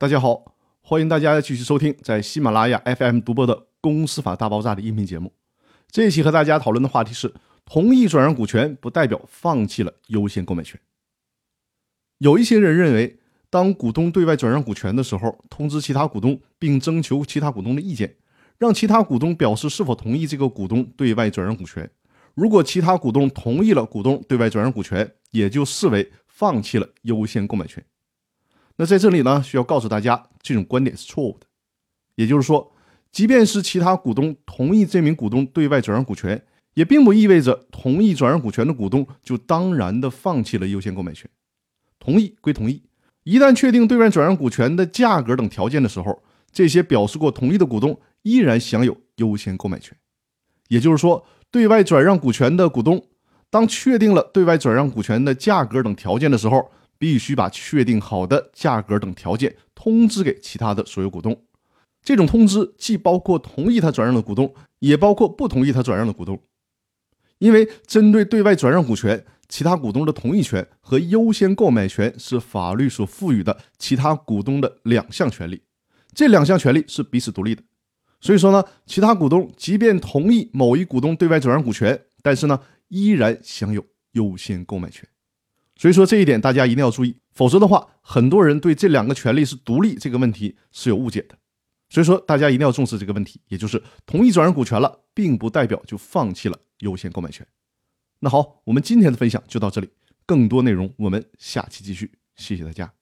大家好，欢迎大家继续收听在喜马拉雅 FM 独播的《公司法大爆炸》的音频节目。这一期和大家讨论的话题是：同意转让股权不代表放弃了优先购买权。有一些人认为，当股东对外转让股权的时候，通知其他股东并征求其他股东的意见，让其他股东表示是否同意这个股东对外转让股权。如果其他股东同意了股东对外转让股权，也就视为放弃了优先购买权。那在这里呢，需要告诉大家，这种观点是错误的。也就是说，即便是其他股东同意这名股东对外转让股权，也并不意味着同意转让股权的股东就当然的放弃了优先购买权。同意归同意，一旦确定对外转让股权的价格等条件的时候，这些表示过同意的股东依然享有优先购买权。也就是说，对外转让股权的股东，当确定了对外转让股权的价格等条件的时候，必须把确定好的价格等条件通知给其他的所有股东。这种通知既包括同意他转让的股东，也包括不同意他转让的股东。因为针对对外转让股权，其他股东的同意权和优先购买权是法律所赋予的其他股东的两项权利，这两项权利是彼此独立的。所以说呢，其他股东即便同意某一股东对外转让股权，但是呢，依然享有优先购买权。所以说这一点大家一定要注意，否则的话，很多人对这两个权利是独立这个问题是有误解的。所以说大家一定要重视这个问题，也就是同意转让股权了，并不代表就放弃了优先购买权。那好，我们今天的分享就到这里，更多内容我们下期继续，谢谢大家。